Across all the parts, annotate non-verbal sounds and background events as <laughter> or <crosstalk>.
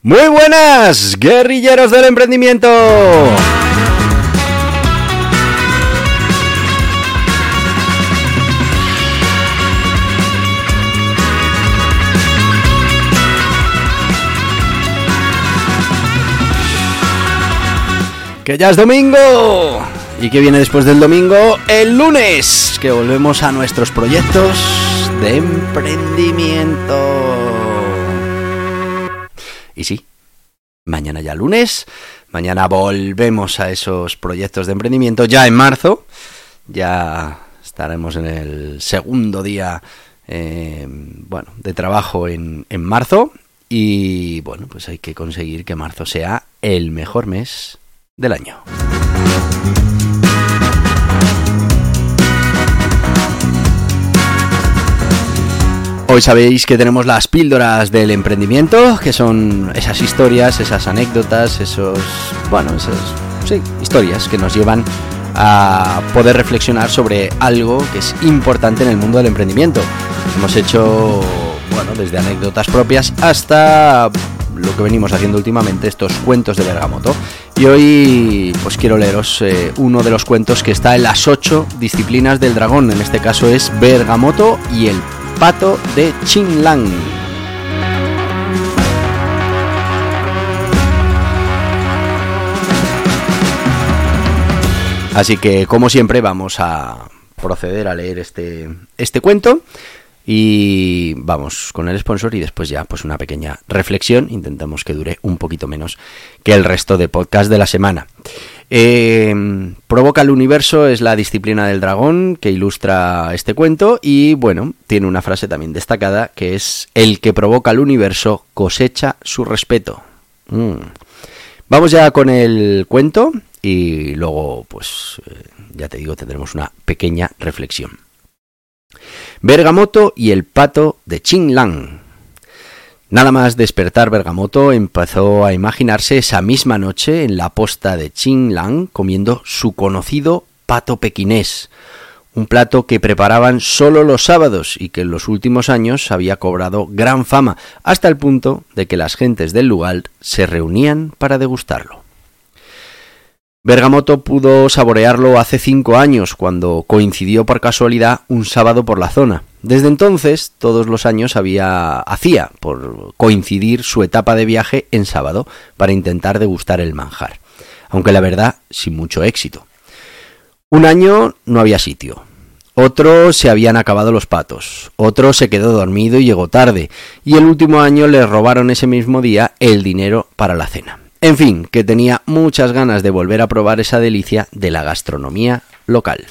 Muy buenas, guerrilleros del emprendimiento. Que ya es domingo. ¿Y que viene después del domingo? El lunes, que volvemos a nuestros proyectos de emprendimiento. Y sí, mañana ya lunes, mañana volvemos a esos proyectos de emprendimiento ya en marzo, ya estaremos en el segundo día eh, bueno, de trabajo en, en marzo y bueno, pues hay que conseguir que marzo sea el mejor mes del año. Hoy sabéis que tenemos las píldoras del emprendimiento, que son esas historias, esas anécdotas, esos, bueno, esas, sí, historias que nos llevan a poder reflexionar sobre algo que es importante en el mundo del emprendimiento. Hemos hecho, bueno, desde anécdotas propias hasta lo que venimos haciendo últimamente, estos cuentos de Bergamoto. Y hoy pues quiero leeros eh, uno de los cuentos que está en las ocho disciplinas del dragón. En este caso es Bergamoto y el pato de Lang. Así que, como siempre, vamos a proceder a leer este, este cuento. Y vamos con el sponsor y después ya pues una pequeña reflexión. Intentamos que dure un poquito menos que el resto de podcast de la semana. Eh, provoca el universo es la disciplina del dragón que ilustra este cuento y bueno, tiene una frase también destacada que es el que provoca el universo cosecha su respeto. Mm. Vamos ya con el cuento y luego pues eh, ya te digo tendremos una pequeña reflexión. Bergamoto y el pato de Lang. Nada más despertar Bergamoto empezó a imaginarse esa misma noche en la posta de Lang comiendo su conocido pato pequinés, un plato que preparaban solo los sábados y que en los últimos años había cobrado gran fama, hasta el punto de que las gentes del lugar se reunían para degustarlo. Bergamoto pudo saborearlo hace cinco años, cuando coincidió por casualidad un sábado por la zona. Desde entonces, todos los años había hacía por coincidir su etapa de viaje en sábado para intentar degustar el manjar, aunque la verdad sin mucho éxito. Un año no había sitio. Otro se habían acabado los patos, otro se quedó dormido y llegó tarde, y el último año le robaron ese mismo día el dinero para la cena. En fin, que tenía muchas ganas de volver a probar esa delicia de la gastronomía local.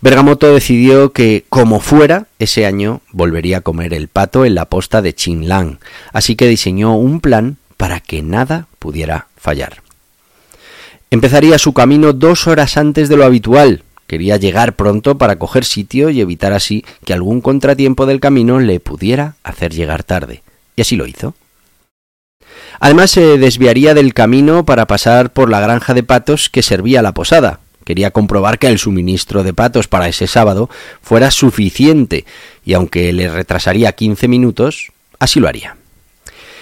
Bergamoto decidió que, como fuera, ese año volvería a comer el pato en la posta de Lang, así que diseñó un plan para que nada pudiera fallar. Empezaría su camino dos horas antes de lo habitual. Quería llegar pronto para coger sitio y evitar así que algún contratiempo del camino le pudiera hacer llegar tarde. Y así lo hizo. Además se desviaría del camino para pasar por la granja de patos que servía la posada. Quería comprobar que el suministro de patos para ese sábado fuera suficiente y aunque le retrasaría 15 minutos, así lo haría.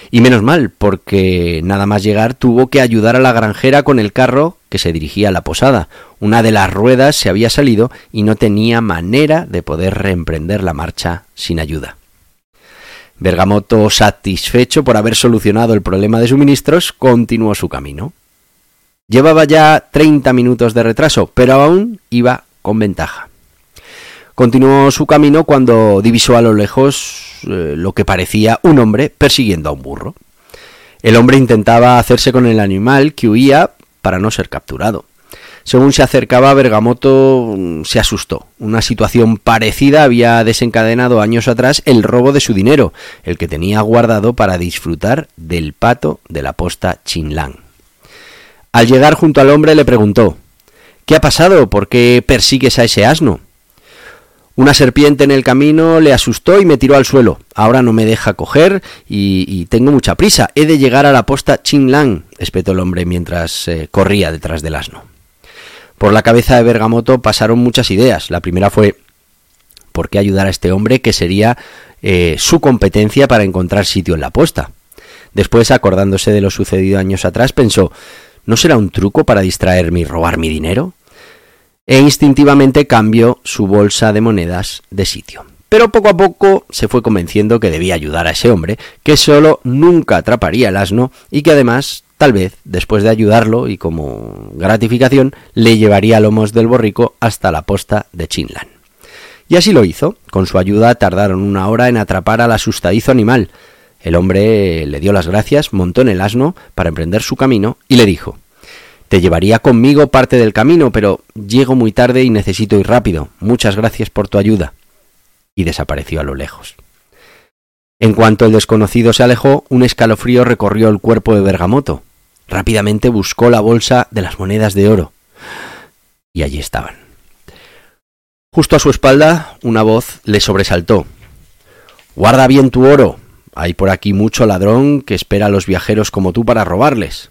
Y menos mal, porque nada más llegar tuvo que ayudar a la granjera con el carro que se dirigía a la posada. Una de las ruedas se había salido y no tenía manera de poder reemprender la marcha sin ayuda. Bergamoto, satisfecho por haber solucionado el problema de suministros, continuó su camino. Llevaba ya 30 minutos de retraso, pero aún iba con ventaja. Continuó su camino cuando divisó a lo lejos eh, lo que parecía un hombre persiguiendo a un burro. El hombre intentaba hacerse con el animal que huía para no ser capturado. Según se acercaba, Bergamoto mm, se asustó. Una situación parecida había desencadenado años atrás el robo de su dinero, el que tenía guardado para disfrutar del pato de la posta Chinlán. Al llegar junto al hombre le preguntó ¿Qué ha pasado? ¿Por qué persigues a ese asno? Una serpiente en el camino le asustó y me tiró al suelo. Ahora no me deja coger y, tengo mucha prisa. He de llegar a la posta Chinlang, espetó el hombre mientras eh, corría detrás del asno. Por la cabeza de Bergamoto pasaron muchas ideas. La primera fue ¿por qué ayudar a este hombre que sería eh, su competencia para encontrar sitio en la posta? Después, acordándose de lo sucedido años atrás, pensó ¿no será un truco para distraerme y robar mi dinero? e instintivamente cambió su bolsa de monedas de sitio. Pero poco a poco se fue convenciendo que debía ayudar a ese hombre, que solo nunca atraparía el asno y que además, tal vez, después de ayudarlo y como gratificación, le llevaría lomos del borrico hasta la posta de Chinlan. Y así lo hizo. Con su ayuda tardaron una hora en atrapar al asustadizo animal. El hombre le dio las gracias, montó en el asno para emprender su camino y le dijo te llevaría conmigo parte del camino, pero llego muy tarde y necesito ir rápido. Muchas gracias por tu ayuda. Y desapareció a lo lejos. En cuanto el desconocido se alejó, un escalofrío recorrió el cuerpo de Bergamoto. Rápidamente buscó la bolsa de las monedas de oro. Y allí estaban. Justo a su espalda, una voz le sobresaltó. Guarda bien tu oro. Hay por aquí mucho ladrón que espera a los viajeros como tú para robarles.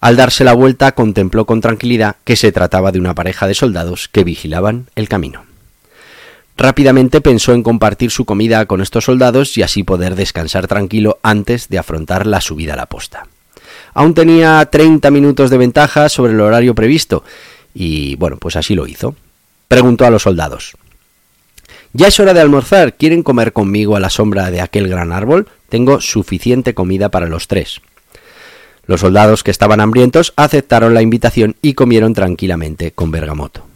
Al darse la vuelta contempló con tranquilidad que se trataba de una pareja de soldados que vigilaban el camino. Rápidamente pensó en compartir su comida con estos soldados y así poder descansar tranquilo antes de afrontar la subida a la posta. Aún tenía 30 minutos de ventaja sobre el horario previsto y bueno, pues así lo hizo. Preguntó a los soldados. Ya es hora de almorzar. ¿Quieren comer conmigo a la sombra de aquel gran árbol? Tengo suficiente comida para los tres. Los soldados que estaban hambrientos aceptaron la invitación y comieron tranquilamente con Bergamoto.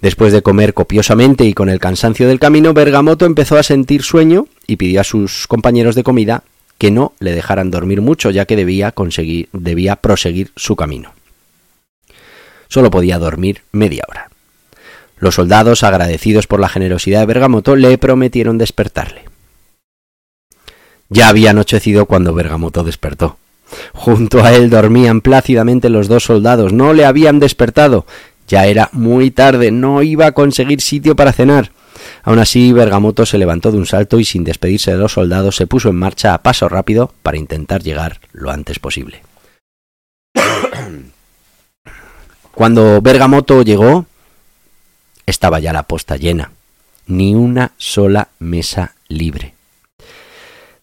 Después de comer copiosamente y con el cansancio del camino, Bergamoto empezó a sentir sueño y pidió a sus compañeros de comida que no le dejaran dormir mucho, ya que debía conseguir, debía proseguir su camino. Solo podía dormir media hora. Los soldados, agradecidos por la generosidad de Bergamoto, le prometieron despertarle. Ya había anochecido cuando Bergamoto despertó. Junto a él dormían plácidamente los dos soldados. No le habían despertado. Ya era muy tarde, no iba a conseguir sitio para cenar. Aún así, Bergamoto se levantó de un salto y sin despedirse de los soldados se puso en marcha a paso rápido para intentar llegar lo antes posible. <coughs> Cuando Bergamoto llegó, estaba ya la posta llena, ni una sola mesa libre.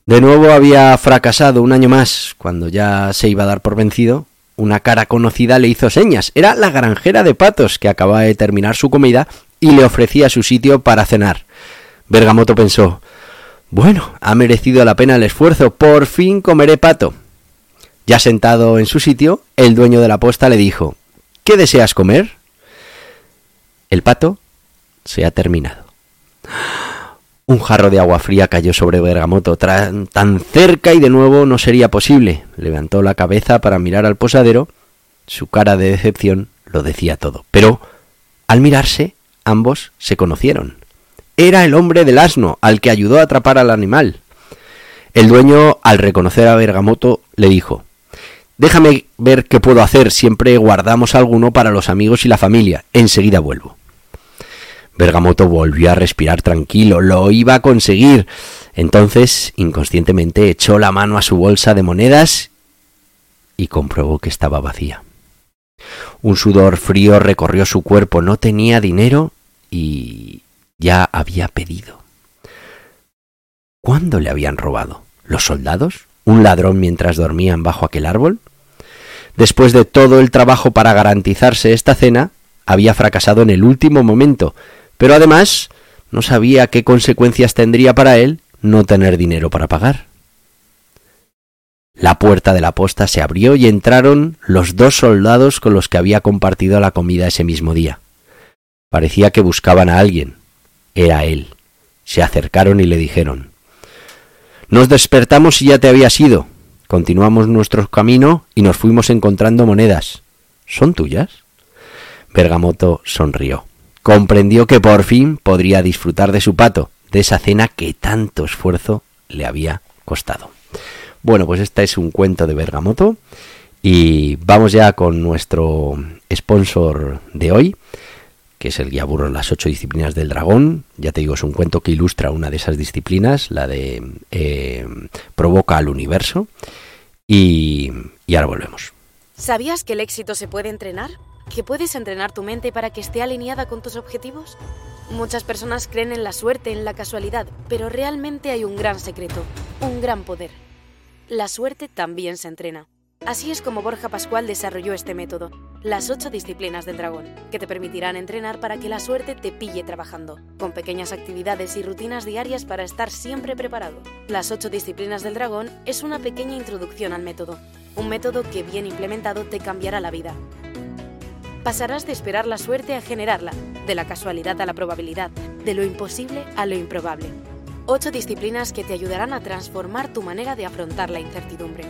De nuevo había fracasado un año más, cuando ya se iba a dar por vencido. Una cara conocida le hizo señas. Era la granjera de patos que acababa de terminar su comida y le ofrecía su sitio para cenar. Bergamoto pensó Bueno, ha merecido la pena el esfuerzo. Por fin comeré pato. Ya sentado en su sitio, el dueño de la posta le dijo ¿Qué deseas comer? El pato se ha terminado. Un jarro de agua fría cayó sobre Bergamoto, tan cerca y de nuevo no sería posible. Levantó la cabeza para mirar al posadero. Su cara de decepción lo decía todo. Pero, al mirarse, ambos se conocieron. Era el hombre del asno, al que ayudó a atrapar al animal. El dueño, al reconocer a Bergamoto, le dijo Déjame ver qué puedo hacer, siempre guardamos alguno para los amigos y la familia. Enseguida vuelvo. Bergamoto volvió a respirar tranquilo, lo iba a conseguir. Entonces, inconscientemente, echó la mano a su bolsa de monedas y comprobó que estaba vacía. Un sudor frío recorrió su cuerpo, no tenía dinero y ya había pedido. ¿Cuándo le habían robado? ¿Los soldados? ¿Un ladrón mientras dormían bajo aquel árbol? Después de todo el trabajo para garantizarse esta cena, había fracasado en el último momento pero además no sabía qué consecuencias tendría para él no tener dinero para pagar. La puerta de la posta se abrió y entraron los dos soldados con los que había compartido la comida ese mismo día. Parecía que buscaban a alguien. Era él. Se acercaron y le dijeron Nos despertamos y ya te habías ido. Continuamos nuestro camino y nos fuimos encontrando monedas. ¿Son tuyas? Bergamoto sonrió. Comprendió que por fin podría disfrutar de su pato, de esa cena que tanto esfuerzo le había costado. Bueno, pues este es un cuento de Bergamoto y vamos ya con nuestro sponsor de hoy, que es el guía burro Las ocho disciplinas del dragón. Ya te digo, es un cuento que ilustra una de esas disciplinas, la de eh, Provoca al universo. Y, y ahora volvemos. ¿Sabías que el éxito se puede entrenar? ¿Que puedes entrenar tu mente para que esté alineada con tus objetivos? Muchas personas creen en la suerte, en la casualidad, pero realmente hay un gran secreto, un gran poder. La suerte también se entrena. Así es como Borja Pascual desarrolló este método, las ocho disciplinas del dragón, que te permitirán entrenar para que la suerte te pille trabajando, con pequeñas actividades y rutinas diarias para estar siempre preparado. Las ocho disciplinas del dragón es una pequeña introducción al método, un método que bien implementado te cambiará la vida. Pasarás de esperar la suerte a generarla, de la casualidad a la probabilidad, de lo imposible a lo improbable. Ocho disciplinas que te ayudarán a transformar tu manera de afrontar la incertidumbre.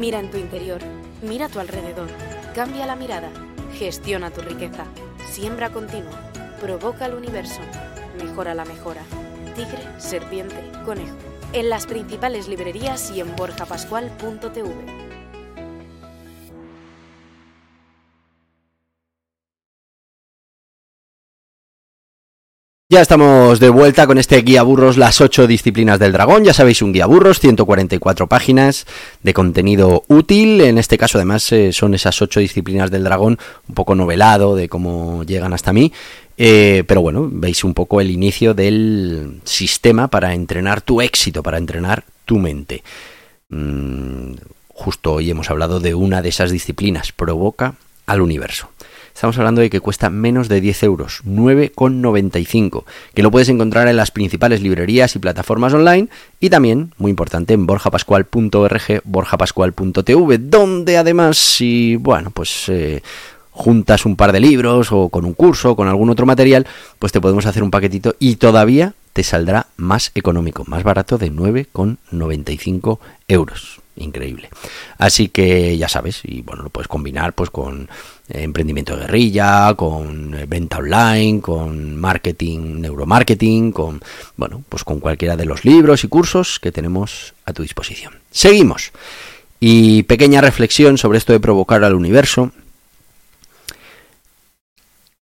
Mira en tu interior, mira a tu alrededor, cambia la mirada, gestiona tu riqueza, siembra continua, provoca el universo, mejora la mejora. Tigre, serpiente, conejo. En las principales librerías y en borjapascual.tv. Ya estamos de vuelta con este guía burros, las ocho disciplinas del dragón. Ya sabéis, un guía burros, 144 páginas de contenido útil. En este caso, además, eh, son esas ocho disciplinas del dragón, un poco novelado de cómo llegan hasta mí. Eh, pero bueno, veis un poco el inicio del sistema para entrenar tu éxito, para entrenar tu mente. Mm, justo hoy hemos hablado de una de esas disciplinas, provoca al universo. Estamos hablando de que cuesta menos de 10 euros, 9,95, que lo puedes encontrar en las principales librerías y plataformas online y también, muy importante, en borjapascual.org, borjapascual.tv, donde además, si, bueno, pues... Eh, juntas un par de libros o con un curso o con algún otro material, pues te podemos hacer un paquetito y todavía te saldrá más económico, más barato de 9,95 euros increíble. Así que ya sabes, y bueno, lo puedes combinar pues con eh, emprendimiento de guerrilla, con eh, venta online, con marketing, neuromarketing, con bueno, pues con cualquiera de los libros y cursos que tenemos a tu disposición. Seguimos. Y pequeña reflexión sobre esto de provocar al universo.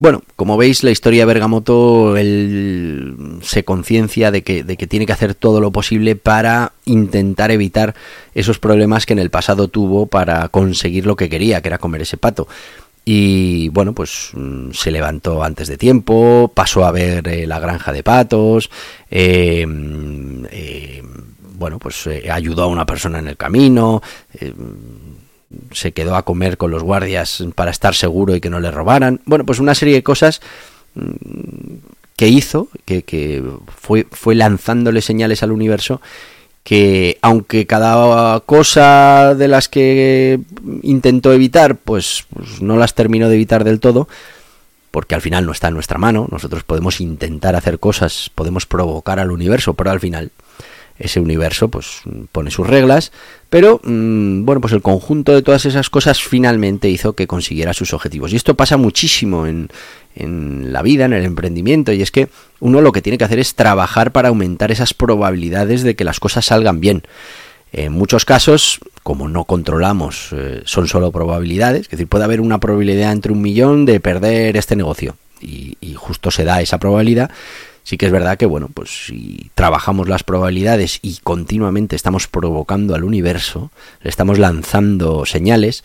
Bueno, como veis, la historia de Bergamoto él se conciencia de que, tiene que hacer todo lo posible para intentar evitar esos problemas que en el pasado tuvo para conseguir lo que quería, que era comer ese pato. Y bueno, pues mm, se levantó antes de tiempo, pasó a ver eh, la granja de patos, eh, eh, bueno, pues ayudó a una persona en el camino, se quedó a comer con los guardias para estar seguro y que no le robaran. Bueno, pues una serie de cosas mm, que hizo, que, fue, fue lanzándole señales al universo que aunque cada cosa de las que intentó evitar, pues, pues, no las terminó de evitar del todo, porque al final no está en nuestra mano, nosotros podemos intentar hacer cosas, podemos provocar al universo, pero al final ese universo pues pone sus reglas, pero mm, bueno, pues el conjunto de todas esas cosas finalmente hizo que consiguiera sus objetivos. Y esto pasa muchísimo en, en la vida, en el emprendimiento, y es que uno lo que tiene que hacer es trabajar para aumentar esas probabilidades de que las cosas salgan bien. En muchos casos, como no controlamos, eh, son solo probabilidades, es decir, puede haber una probabilidad entre un millón de perder este negocio, y, y justo se da esa probabilidad, Sí que es verdad que, bueno, pues si trabajamos las probabilidades y continuamente estamos provocando al universo, le estamos lanzando señales,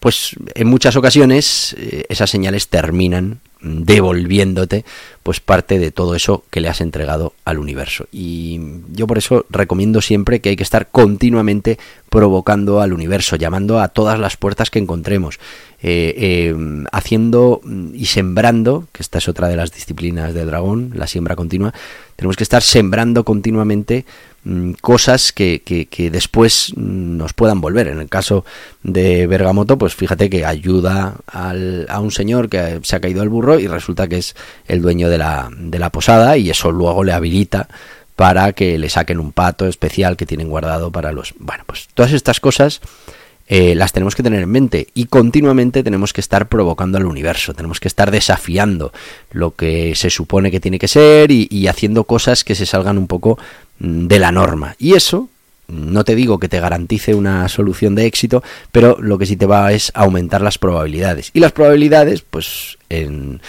pues en muchas ocasiones eh, esas señales terminan devolviéndote pues parte de todo eso que le has entregado al universo. Y yo por eso recomiendo siempre que hay que estar continuamente provocando al universo llamando a todas las puertas que encontremos eh, eh, haciendo y sembrando que esta es otra de las disciplinas del dragón la siembra continua tenemos que estar sembrando continuamente cosas que, que, después nos puedan volver. En el caso de Bergamoto, pues fíjate que ayuda al, a un señor que se ha caído al burro y resulta que es el dueño de la, de la posada y eso luego le habilita para que le saquen un pato especial que tienen guardado para los... Bueno, pues todas estas cosas eh, las tenemos que tener en mente y continuamente tenemos que estar provocando al universo, tenemos que estar desafiando lo que se supone que tiene que ser y, haciendo cosas que se salgan un poco mm, de la norma. Y eso, no te digo que te garantice una solución de éxito, pero lo que sí te va es aumentar las probabilidades. Y las probabilidades, pues en,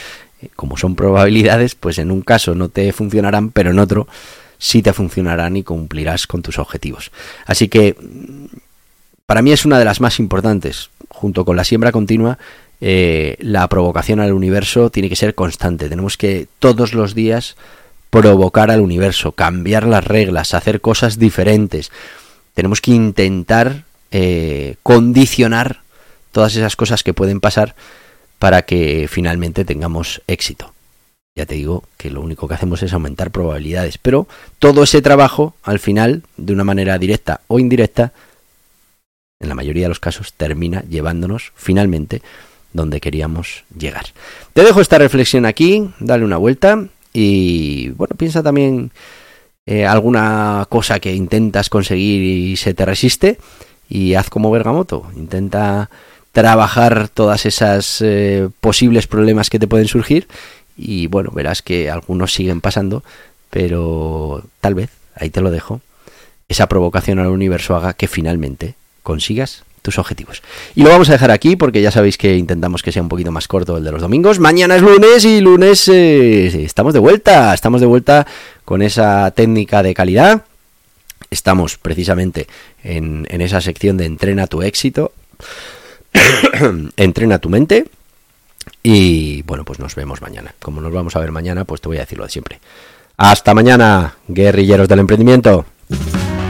como son probabilidades, pues en un caso no te funcionarán, pero en otro sí te funcionarán y cumplirás con tus objetivos. Así que para mí es una de las más importantes, junto con la siembra continua. Eh, la provocación al universo tiene que ser constante. Tenemos que todos los días provocar al universo, cambiar las reglas, hacer cosas diferentes. Tenemos que intentar eh, condicionar todas esas cosas que pueden pasar para que finalmente tengamos éxito. Ya te digo que lo único que hacemos es aumentar probabilidades, pero todo ese trabajo, al final, de una manera directa o indirecta, en la mayoría de los casos, termina llevándonos finalmente donde queríamos llegar. Te dejo esta reflexión aquí, dale una vuelta y bueno, piensa también eh, alguna cosa que intentas conseguir y se te resiste y haz como Bergamoto, intenta trabajar todas esas eh, posibles problemas que te pueden surgir y bueno, verás que algunos siguen pasando, pero tal vez, ahí te lo dejo, esa provocación al universo haga que finalmente consigas tus objetivos. Y lo vamos a dejar aquí porque ya sabéis que intentamos que sea un poquito más corto el de los domingos. Mañana es lunes y lunes eh, estamos de vuelta, estamos de vuelta con esa técnica de calidad. Estamos precisamente en, en esa sección de entrena tu éxito <coughs> entrena tu mente y bueno, pues nos vemos mañana. Como nos vamos a ver mañana, pues te voy a decirlo de siempre. Hasta mañana, guerrilleros del emprendimiento.